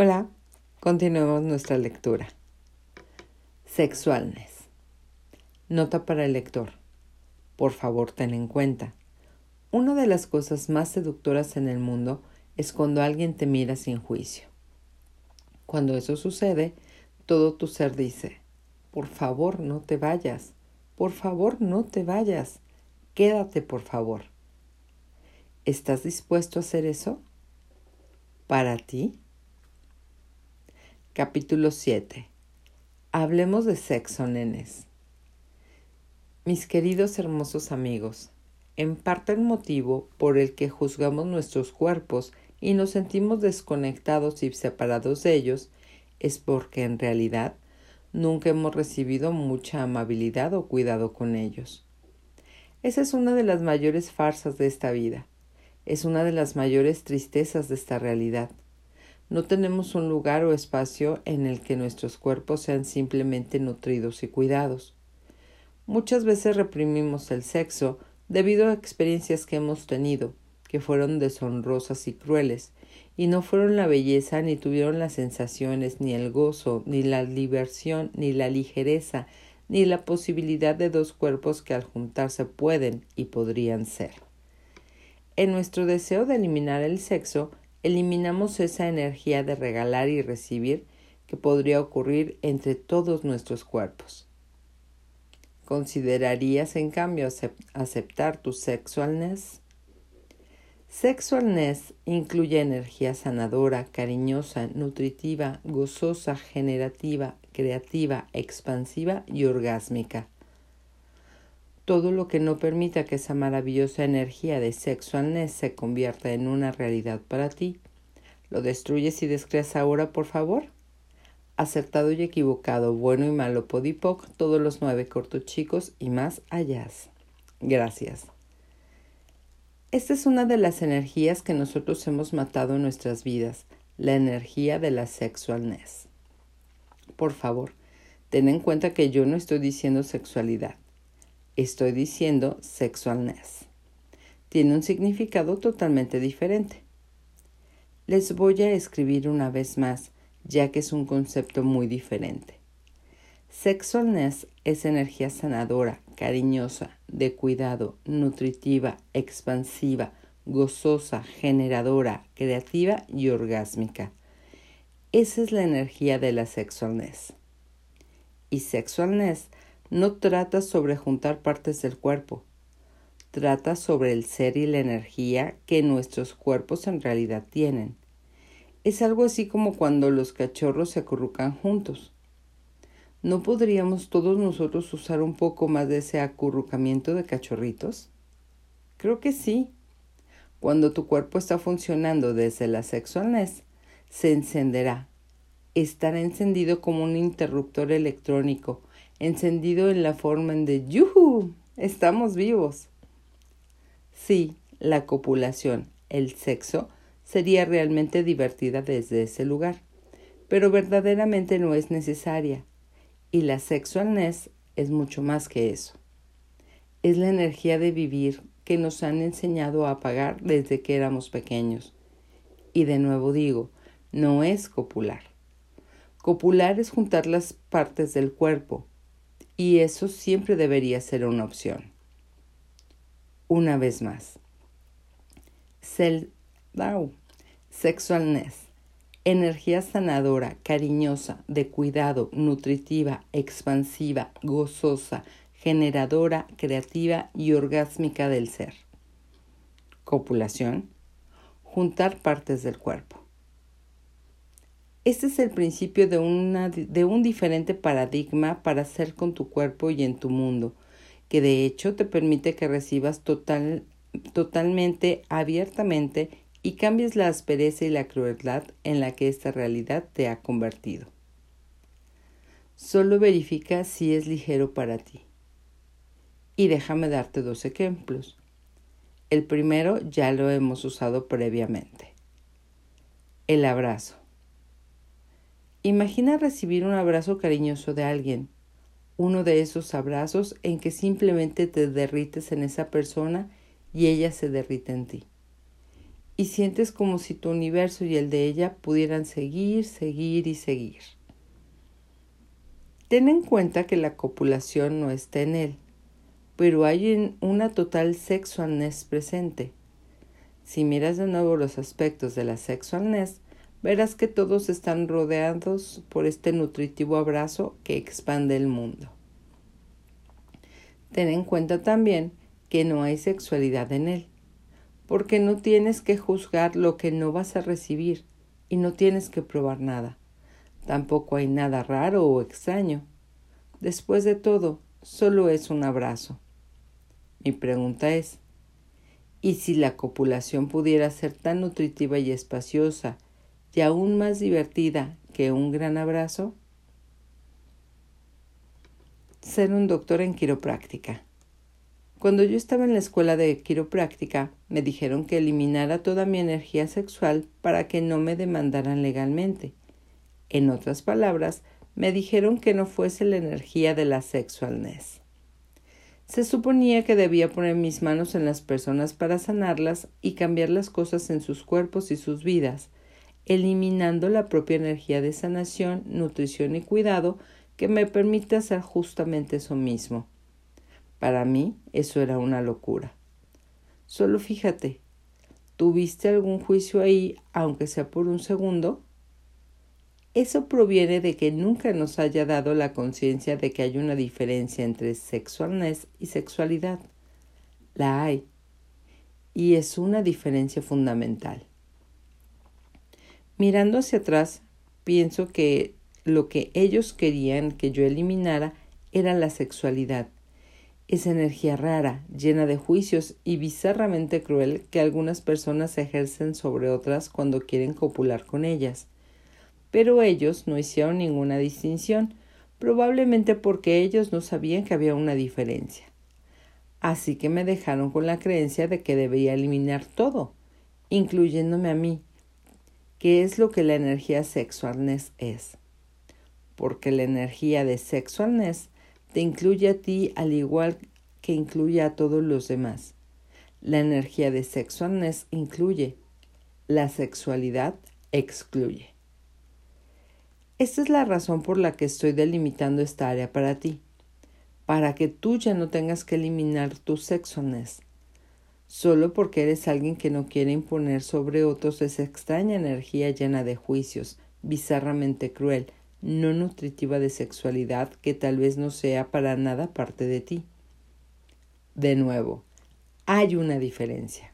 Hola, continuemos nuestra lectura. Sexualness. Nota para el lector. Por favor, ten en cuenta. Una de las cosas más seductoras en el mundo es cuando alguien te mira sin juicio. Cuando eso sucede, todo tu ser dice, por favor, no te vayas, por favor, no te vayas, quédate, por favor. ¿Estás dispuesto a hacer eso? ¿Para ti? Capítulo 7. Hablemos de sexo, nenes. Mis queridos hermosos amigos, en parte el motivo por el que juzgamos nuestros cuerpos y nos sentimos desconectados y separados de ellos es porque en realidad nunca hemos recibido mucha amabilidad o cuidado con ellos. Esa es una de las mayores farsas de esta vida, es una de las mayores tristezas de esta realidad no tenemos un lugar o espacio en el que nuestros cuerpos sean simplemente nutridos y cuidados. Muchas veces reprimimos el sexo debido a experiencias que hemos tenido, que fueron deshonrosas y crueles, y no fueron la belleza, ni tuvieron las sensaciones, ni el gozo, ni la diversión, ni la ligereza, ni la posibilidad de dos cuerpos que al juntarse pueden y podrían ser. En nuestro deseo de eliminar el sexo, eliminamos esa energía de regalar y recibir que podría ocurrir entre todos nuestros cuerpos. ¿Considerarías en cambio aceptar tu sexualness? Sexualness incluye energía sanadora, cariñosa, nutritiva, gozosa, generativa, creativa, expansiva y orgásmica todo lo que no permita que esa maravillosa energía de sexualness se convierta en una realidad para ti. ¿Lo destruyes y descreas ahora, por favor? Acertado y equivocado, bueno y malo, podipoc, todos los nueve cortos chicos y más allá. Gracias. Esta es una de las energías que nosotros hemos matado en nuestras vidas, la energía de la sexualness. Por favor, ten en cuenta que yo no estoy diciendo sexualidad. Estoy diciendo sexualness. Tiene un significado totalmente diferente. Les voy a escribir una vez más, ya que es un concepto muy diferente. Sexualness es energía sanadora, cariñosa, de cuidado, nutritiva, expansiva, gozosa, generadora, creativa y orgásmica. Esa es la energía de la sexualness. Y sexualness no trata sobre juntar partes del cuerpo, trata sobre el ser y la energía que nuestros cuerpos en realidad tienen. Es algo así como cuando los cachorros se acurrucan juntos. ¿No podríamos todos nosotros usar un poco más de ese acurrucamiento de cachorritos? Creo que sí. Cuando tu cuerpo está funcionando desde la sexualness, se encenderá. Estará encendido como un interruptor electrónico encendido en la forma de ¡Yuhu! Estamos vivos. Sí, la copulación, el sexo, sería realmente divertida desde ese lugar, pero verdaderamente no es necesaria, y la sexualness es mucho más que eso. Es la energía de vivir que nos han enseñado a apagar desde que éramos pequeños. Y de nuevo digo, no es copular. Copular es juntar las partes del cuerpo, y eso siempre debería ser una opción. Una vez más. Sexualness. Energía sanadora, cariñosa, de cuidado, nutritiva, expansiva, gozosa, generadora, creativa y orgásmica del ser. Copulación. Juntar partes del cuerpo. Este es el principio de, un diferente paradigma para ser con tu cuerpo y en tu mundo, que de hecho te permite que recibas total, totalmente, abiertamente y cambies la aspereza y la crueldad en la que esta realidad te ha convertido. Solo verifica si es ligero para ti. Y déjame darte dos ejemplos. El primero ya lo hemos usado previamente. El abrazo. Imagina recibir un abrazo cariñoso de alguien, uno de esos abrazos en que simplemente te derrites en esa persona y ella se derrite en ti. y sientes como si tu universo y el de ella pudieran seguir, seguir y seguir. Ten en cuenta que la copulación no está en él, pero hay una total sexualness presente. Si miras de nuevo los aspectos de la sexualness, verás que todos están rodeados por este nutritivo abrazo que expande el mundo. Ten en cuenta también que no hay sexualidad en él, porque no tienes que juzgar lo que no vas a recibir y no tienes que probar nada. Tampoco hay nada raro o extraño. Después de todo, solo es un abrazo. Mi pregunta es, ¿y si la copulación pudiera ser tan nutritiva y espaciosa y aún más divertida que un gran abrazo? Ser un doctor en quiropráctica. Cuando yo estaba en la escuela de quiropráctica, me dijeron que eliminara toda mi energía sexual para que no me demandaran legalmente. En otras palabras, me dijeron que no fuese la energía de la sexualness. Se suponía que debía poner mis manos en las personas para sanarlas y cambiar las cosas en sus cuerpos y sus vidas, eliminando la propia energía de sanación, nutrición y cuidado que me permite hacer justamente eso mismo. Para mí eso era una locura. Solo fíjate, ¿tuviste algún juicio ahí, aunque sea por un segundo? Eso proviene de que nunca nos haya dado la conciencia de que hay una diferencia entre sexualness y sexualidad. La hay. Y es una diferencia fundamental. Mirando hacia atrás, pienso que lo que ellos querían que yo eliminara era la sexualidad esa energía rara, llena de juicios y bizarramente cruel que algunas personas ejercen sobre otras cuando quieren copular con ellas. Pero ellos no hicieron ninguna distinción, probablemente porque ellos no sabían que había una diferencia. Así que me dejaron con la creencia de que debía eliminar todo, incluyéndome a mí, que es lo que la energía sexualness es. Porque la energía de sexualness te incluye a ti al igual que incluye a todos los demás. La energía de sexualness incluye, la sexualidad excluye. Esta es la razón por la que estoy delimitando esta área para ti, para que tú ya no tengas que eliminar tu sexualness, solo porque eres alguien que no quiere imponer sobre otros esa extraña energía llena de juicios, bizarramente cruel, no nutritiva de sexualidad que tal vez no sea para nada parte de ti. De nuevo, hay una diferencia.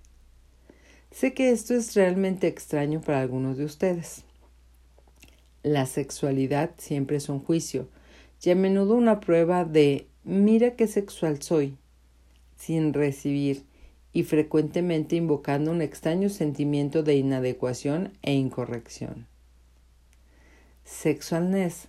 Sé que esto es realmente extraño para algunos de ustedes. La sexualidad siempre es un juicio y a menudo una prueba de mira qué sexual soy, sin recibir y frecuentemente invocando un extraño sentimiento de inadecuación e incorrección. Sexualness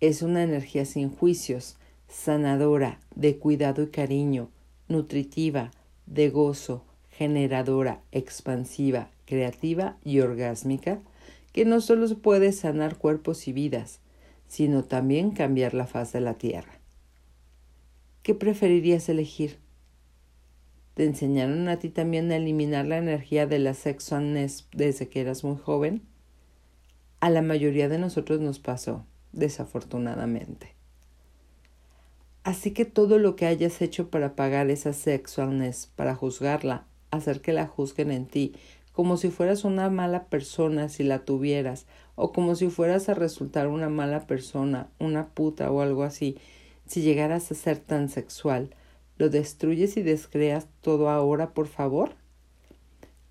es una energía sin juicios, sanadora, de cuidado y cariño, nutritiva, de gozo, generadora, expansiva, creativa y orgásmica, que no solo puede sanar cuerpos y vidas, sino también cambiar la faz de la tierra. ¿Qué preferirías elegir? ¿Te enseñaron a ti también a eliminar la energía de la sexualness desde que eras muy joven? a la mayoría de nosotros nos pasó, desafortunadamente. Así que todo lo que hayas hecho para pagar esa sexualness, para juzgarla, hacer que la juzguen en ti, como si fueras una mala persona si la tuvieras, o como si fueras a resultar una mala persona, una puta o algo así, si llegaras a ser tan sexual, ¿lo destruyes y descreas todo ahora, por favor?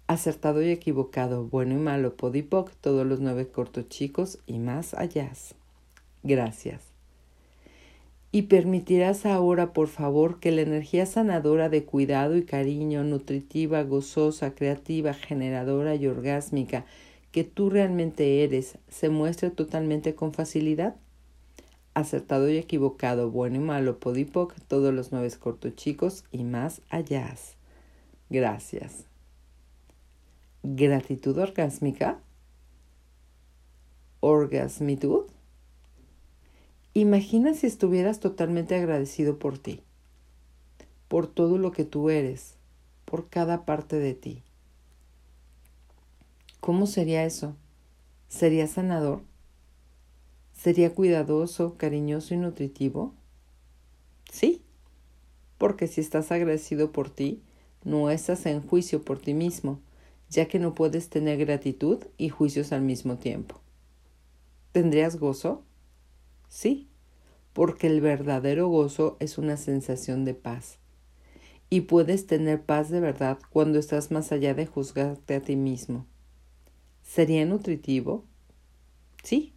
Acertado y equivocado, bueno y malo, podipoc, todos los nueve cortos chicos y más allá. Gracias. Y permitirás ahora, por favor, que la energía sanadora de cuidado y cariño, nutritiva, gozosa, creativa, generadora y orgásmica que tú realmente eres, se muestre totalmente con facilidad. Acertado y equivocado, bueno y malo, podipoc, todos los nueve cortos chicos y más allá. Gracias gratitud orgásmica, orgasmitud. Imagina si estuvieras totalmente agradecido por ti, por todo lo que tú eres, por cada parte de ti. ¿Cómo sería eso? ¿Sería sanador? ¿Sería cuidadoso, cariñoso y nutritivo? Sí, porque si estás agradecido por ti, no estás en juicio por ti mismo, ya que no puedes tener gratitud y juicios al mismo tiempo. ¿Tendrías gozo? Sí, porque el verdadero gozo es una sensación de paz. Y puedes tener paz de verdad cuando estás más allá de juzgarte a ti mismo. ¿Sería nutritivo? Sí,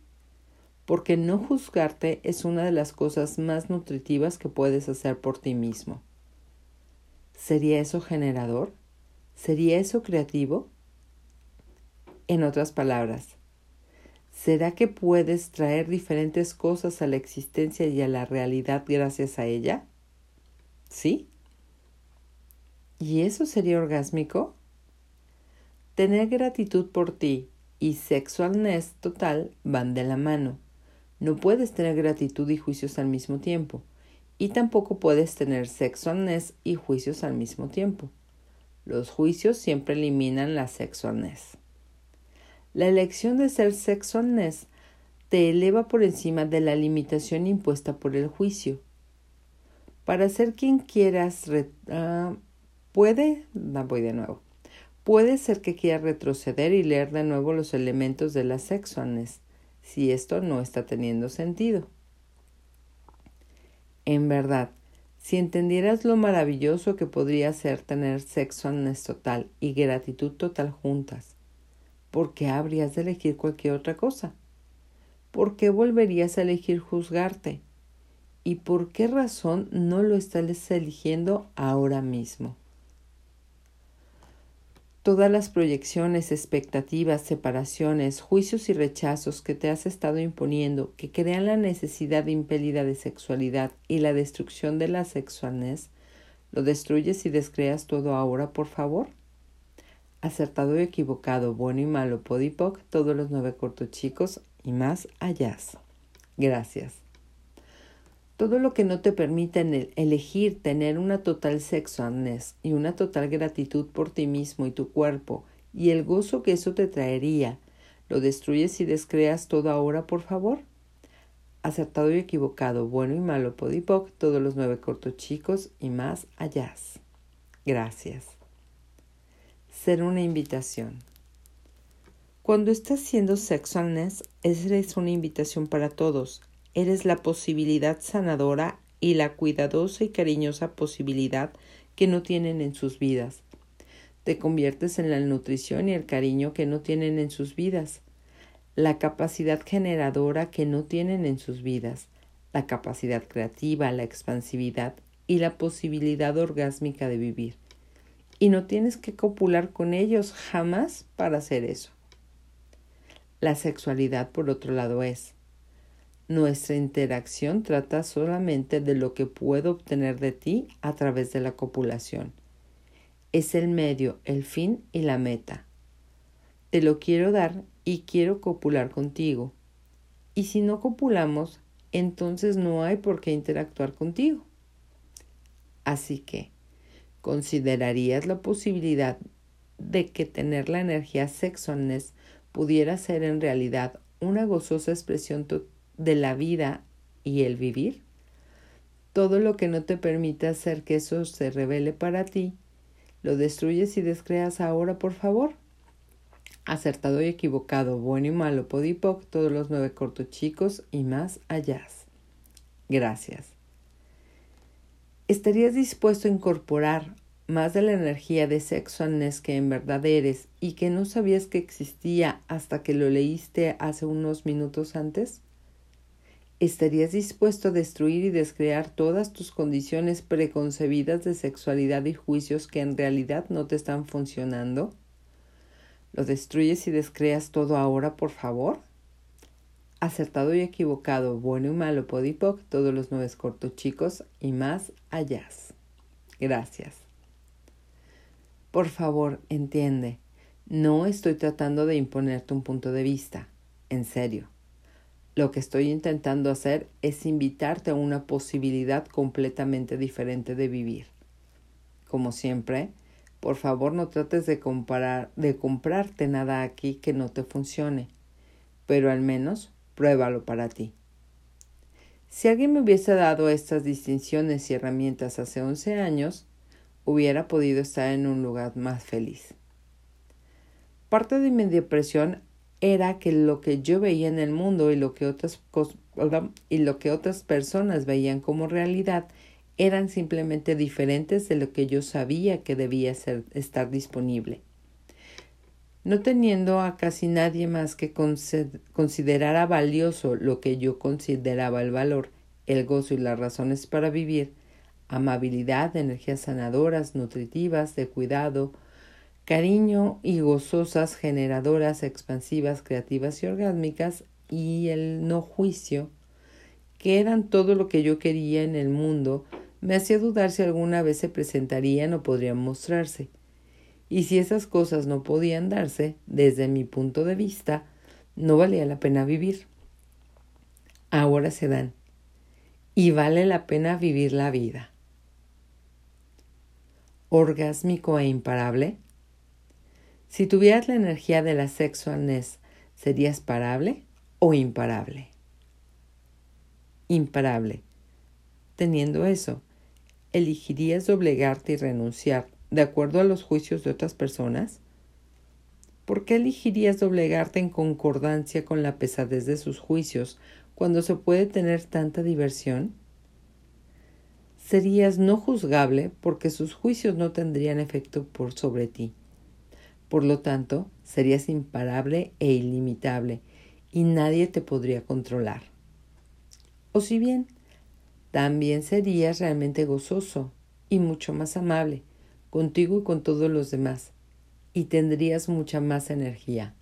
porque no juzgarte es una de las cosas más nutritivas que puedes hacer por ti mismo. ¿Sería eso generador? ¿Sería eso creativo? En otras palabras, ¿será que puedes traer diferentes cosas a la existencia y a la realidad gracias a ella? ¿Sí? ¿Y eso sería orgásmico? Tener gratitud por ti y sexualness total van de la mano. No puedes tener gratitud y juicios al mismo tiempo, y tampoco puedes tener sexualness y juicios al mismo tiempo. Los juicios siempre eliminan la sexualness. La elección de ser sexualness te eleva por encima de la limitación impuesta por el juicio. Para ser quien quieras, uh, puede, voy de nuevo. Puede ser que quiera retroceder y leer de nuevo los elementos de la sexualness, si esto no está teniendo sentido. En verdad, si entendieras lo maravilloso que podría ser tener sexualness total y gratitud total juntas, ¿por qué habrías de elegir cualquier otra cosa? ¿Por qué volverías a elegir juzgarte? ¿Y por qué razón no lo estás eligiendo ahora mismo? Todas las proyecciones, expectativas, separaciones, juicios y rechazos que te has estado imponiendo que crean la necesidad impelida de sexualidad y la destrucción de la sexualness, ¿lo destruyes y descreas todo ahora, por favor? Acertado y equivocado, bueno y malo, podipoc, todos los nueve cortos chicos y más allá. Gracias. Todo lo que no te permita elegir tener una total sexualness y una total gratitud por ti mismo y tu cuerpo y el gozo que eso te traería, ¿lo destruyes y descreas todo ahora, por favor? Acertado y equivocado, bueno y malo, podipoc, todos los nueve cortos chicos y más allá. Gracias. Ser una invitación. Cuando estás siendo sexualness, es una invitación para todos, Eres la posibilidad sanadora y la cuidadosa y cariñosa posibilidad que no tienen en sus vidas. Te conviertes en la nutrición y el cariño que no tienen en sus vidas, la capacidad generadora que no tienen en sus vidas, la capacidad creativa, la expansividad y la posibilidad orgásmica de vivir. Y no tienes que copular con ellos jamás para hacer eso. La sexualidad, por otro lado, es nuestra interacción trata solamente de lo que puedo obtener de ti a través de la copulación. Es el medio, el fin y la meta. Te lo quiero dar y quiero copular contigo. Y si no copulamos, entonces no hay por qué interactuar contigo. Así que, ¿considerarías la posibilidad de que tener la energía sexualness pudiera ser en realidad una gozosa expresión total de la vida y el vivir, todo lo que no te permite hacer que eso se revele para ti, lo destruyes y descreas ahora, por favor. Acertado y equivocado, bueno y malo, podipoc, todos los nueve cortos chicos y más allá. Gracias. ¿Estarías dispuesto a incorporar más de la energía de sexualness que en verdad eres y que no sabías que existía hasta que lo leíste hace unos minutos antes? ¿Estarías dispuesto a destruir y descrear todas tus condiciones preconcebidas de sexualidad y juicios que en realidad no te están funcionando? ¿Lo destruyes y descreas todo ahora, por favor? Acertado y equivocado, bueno y malo, podipoc, todos los nueve cortos chicos y más allá. Gracias. Por favor, entiende, no estoy tratando de imponerte un punto de vista, en serio. Lo que estoy intentando hacer es invitarte a una posibilidad completamente diferente de vivir. Como siempre, Por favor, no trates de, comparar, de comprarte nada aquí que no te funcione, pero al menos pruébalo para ti. Si alguien me hubiese dado estas distinciones y herramientas hace 11 años, hubiera podido estar en un lugar más feliz. Parte de mi depresión era que lo que yo veía en el mundo y lo que otras, y lo que otras personas veían como realidad eran simplemente diferentes de lo que yo sabía que debía ser, estar disponible. No teniendo a casi nadie más que considerara valioso lo que yo consideraba el valor, el gozo y las razones para vivir, amabilidad, energías sanadoras, nutritivas, de cuidado, cariño y gozosas, generadoras, expansivas, creativas y orgásmicas, y el no juicio, que eran todo lo que yo quería en el mundo, me hacía dudar si alguna vez se presentarían o podrían mostrarse. Y si esas cosas no podían darse, desde mi punto de vista, no valía la pena vivir. Ahora se dan. Y vale la pena vivir la vida. Orgásmico e imparable. Si tuvieras la energía de la sexualness, ¿serías parable o imparable? Imparable. Teniendo eso, ¿elegirías doblegarte y renunciar de acuerdo a los juicios de otras personas? ¿Por qué elegirías doblegarte en concordancia con la pesadez de sus juicios cuando se puede tener tanta diversión? Serías no juzgable porque sus juicios no tendrían efecto por sobre ti. Por lo tanto, serías imparable e ilimitable y nadie te podría controlar. O si bien también serías realmente gozoso y mucho más amable contigo y con todos los demás, y tendrías mucha más energía.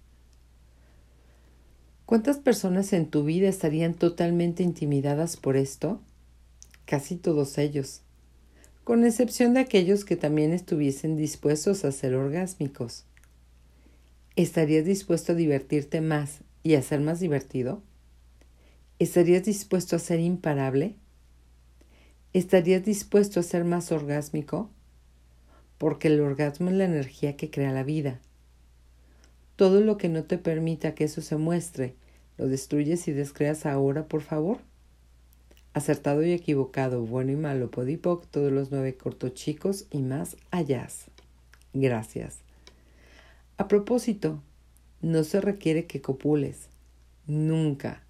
¿Cuántas personas en tu vida estarían totalmente intimidadas por esto? Casi todos ellos, con excepción de aquellos que también estuviesen dispuestos a ser orgásmicos. ¿Estarías dispuesto a divertirte más y a ser más divertido? ¿Estarías dispuesto a ser imparable? ¿Estarías dispuesto a ser más orgásmico? Porque el orgasmo es la energía que crea la vida. Todo lo que no te permita que eso se muestre, lo destruyes y descreas ahora, por favor. Acertado y equivocado, bueno y malo, podipoc, todos los nueve cortos chicos y más allá. Gracias. A propósito, no se requiere que copules. Nunca.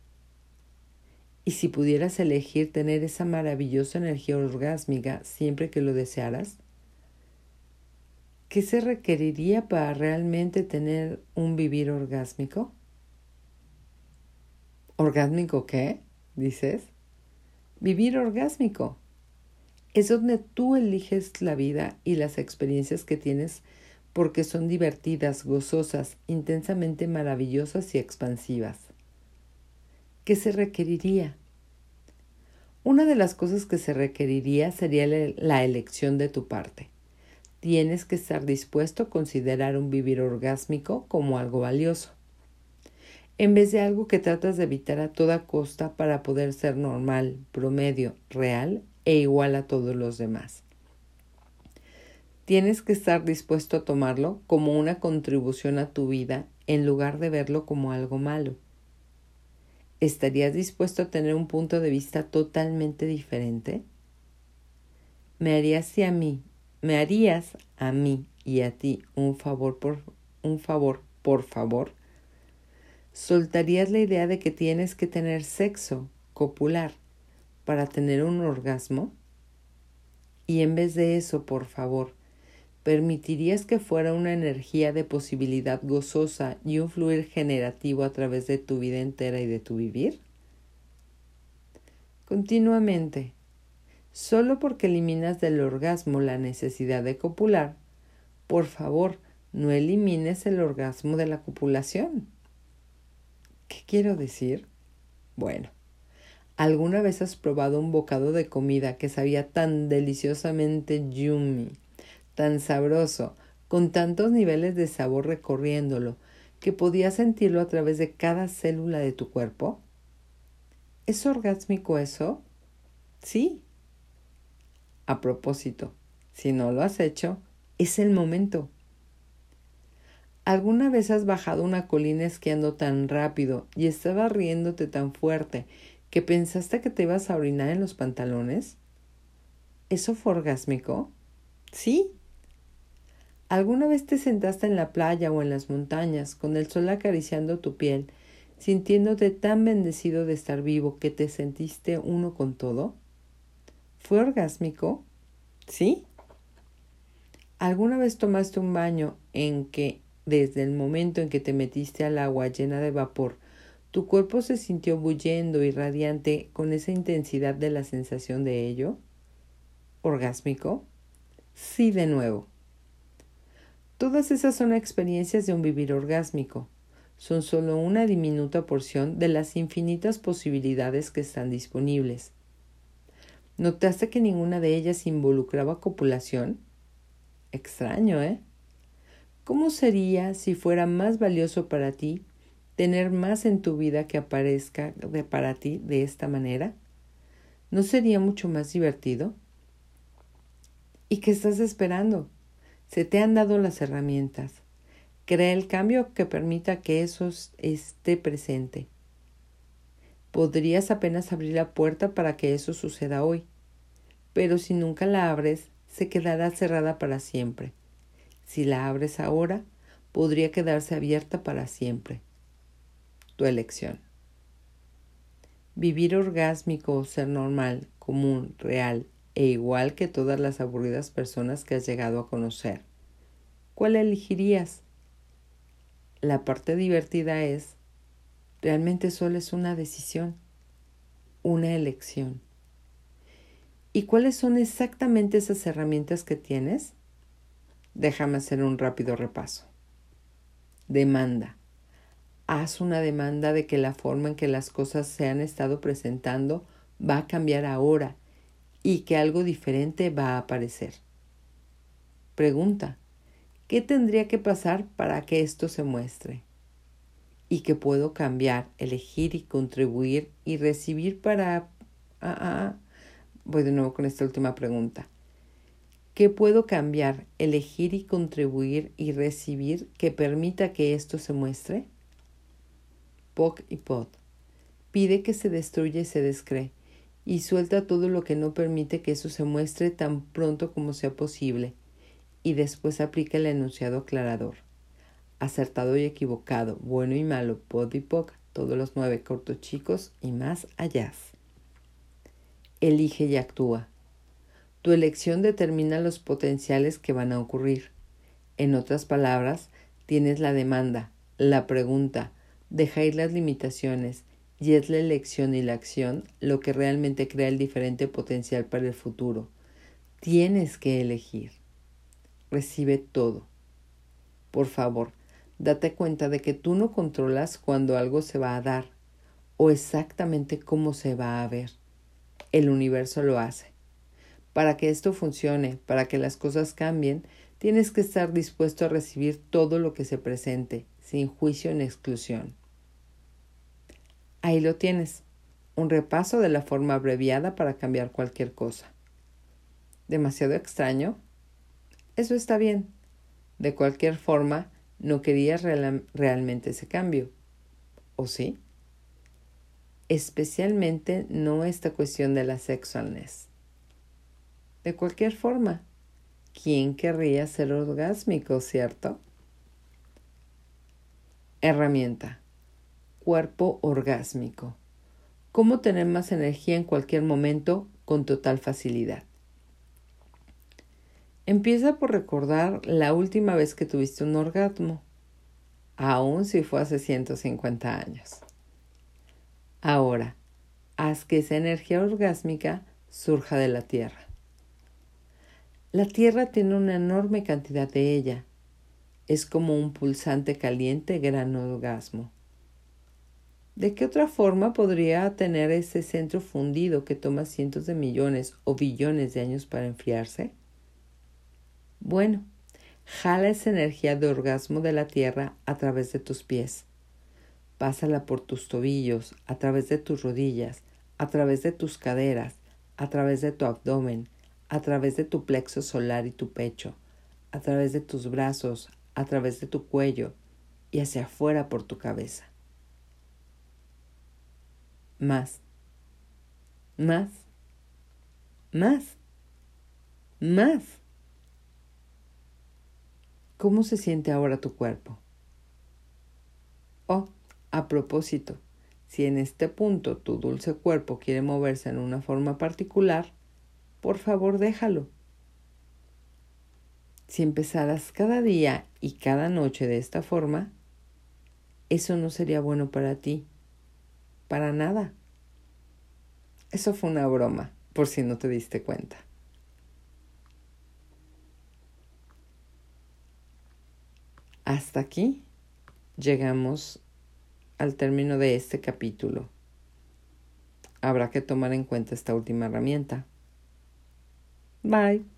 Y si pudieras elegir tener esa maravillosa energía orgásmica siempre que lo desearas, ¿qué se requeriría para realmente tener un vivir orgásmico? ¿Orgásmico qué? dices. Vivir orgásmico. Es donde tú eliges la vida y las experiencias que tienes porque son divertidas, gozosas, intensamente maravillosas y expansivas. ¿Qué se requeriría? Una de las cosas que se requeriría sería la elección de tu parte. Tienes que estar dispuesto a considerar un vivir orgásmico como algo valioso, en vez de algo que tratas de evitar a toda costa para poder ser normal, promedio, real e igual a todos los demás. Tienes que estar dispuesto a tomarlo como una contribución a tu vida en lugar de verlo como algo malo. ¿Estarías dispuesto a tener un punto de vista totalmente diferente? ¿Me harías a mí, me harías a mí y a ti un favor por un favor, por favor? ¿Soltarías la idea de que tienes que tener sexo copular para tener un orgasmo? Y en vez de eso, por favor, ¿Permitirías que fuera una energía de posibilidad gozosa y un fluir generativo a través de tu vida entera y de tu vivir? Continuamente, solo porque eliminas del orgasmo la necesidad de copular, por favor, no elimines el orgasmo de la copulación. ¿Qué quiero decir? Bueno, ¿alguna vez has probado un bocado de comida que sabía tan deliciosamente yummy? Tan sabroso, con tantos niveles de sabor recorriéndolo, que podías sentirlo a través de cada célula de tu cuerpo? ¿Es orgásmico eso? Sí. A propósito, si no lo has hecho, Es el momento. ¿Alguna vez has bajado una colina esquiando tan rápido y estabas riéndote tan fuerte que pensaste que te ibas a orinar en los pantalones? ¿Eso fue orgásmico? Sí. ¿Alguna vez te sentaste en la playa o en las montañas con el sol acariciando tu piel, sintiéndote tan bendecido de estar vivo que te sentiste uno con todo? ¿Fue orgásmico? ¿Sí? ¿Alguna vez tomaste un baño en que desde el momento en que te metiste al agua llena de vapor, tu cuerpo se sintió bullendo y radiante con esa intensidad de la sensación de ello? ¿Orgásmico? Sí, de nuevo. Todas esas son experiencias de un vivir orgásmico. Son solo una diminuta porción de las infinitas posibilidades que están disponibles. ¿Notaste que ninguna de ellas involucraba copulación? Extraño, ¿eh? ¿Cómo sería si fuera más valioso para ti tener más en tu vida que aparezca de para ti de esta manera? ¿No sería mucho más divertido? ¿Y qué estás esperando? Se te han dado las herramientas. Crea el cambio que permita que eso esté presente. Podrías apenas abrir la puerta para que eso suceda hoy, pero si nunca la abres, se quedará cerrada para siempre. Si la abres ahora, podría quedarse abierta para siempre. Tu elección. Vivir orgásmico, ser normal, común, real e igual que todas las aburridas personas que has llegado a conocer. ¿Cuál elegirías? La parte divertida es, realmente solo es una decisión, una elección. ¿Y cuáles son exactamente esas herramientas que tienes? Déjame hacer un rápido repaso. Demanda. Haz una demanda de que la forma en que las cosas se han estado presentando va a cambiar ahora y que algo diferente va a aparecer. Pregunta. ¿Qué tendría que pasar para que esto se muestre? Y que puedo cambiar, elegir y contribuir y recibir para... Ah, ah, voy de nuevo con esta última pregunta. ¿Qué puedo cambiar, elegir y contribuir y recibir que permita que esto se muestre? Poc y Pot. Pide que se destruya y se descree, y suelta todo lo que no permite que eso se muestre tan pronto como sea posible, y después aplica el enunciado aclarador. Acertado y equivocado, bueno y malo, Pod y Poc, todos los nueve cortos chicos y más allá. Elige y actúa. Tu elección determina los potenciales que van a ocurrir. En otras palabras, tienes la demanda, la pregunta, deja ir las limitaciones, y es la elección y la acción lo que realmente crea el diferente potencial para el futuro. Tienes que elegir. Recibe todo. Por favor, date cuenta de que tú no controlas cuando algo se va a dar o exactamente cómo se va a ver. El universo lo hace. Para que esto funcione, para que las cosas cambien, tienes que estar dispuesto a recibir todo lo que se presente, sin juicio ni exclusión. Ahí lo tienes, un repaso de la forma abreviada para cambiar cualquier cosa. ¿Demasiado extraño? Eso está bien. De cualquier forma, no querías realmente ese cambio. ¿O sí? Especialmente no esta cuestión de la sexualness. De cualquier forma, ¿quién querría ser orgásmico, cierto? Herramienta. Cuerpo orgásmico. ¿Cómo tener más energía en cualquier momento con total facilidad? Empieza por recordar la última vez que tuviste un orgasmo, aun si fue hace 150 años. Ahora, haz que esa energía orgásmica surja de la tierra. La Tierra tiene una enorme cantidad de ella. Es como un pulsante caliente gran orgasmo. ¿De qué otra forma podría tener ese centro fundido que toma cientos de millones o billones de años para enfriarse? Bueno, jala esa energía de orgasmo de la Tierra a través de tus pies. Pásala por tus tobillos, a través de tus rodillas, a través de tus caderas, a través de tu abdomen, a través de tu plexo solar y tu pecho, a través de tus brazos, a través de tu cuello y hacia afuera por tu cabeza. Más, más, más, más. ¿Cómo se siente ahora tu cuerpo? Oh, a propósito, si en este punto tu dulce cuerpo quiere moverse en una forma particular, por favor déjalo. Si empezaras cada día y cada noche de esta forma, eso no sería bueno para ti. Para nada. Eso fue una broma, por si no te diste cuenta. Hasta aquí llegamos al término de este capítulo. Habrá que tomar en cuenta esta última herramienta. Bye.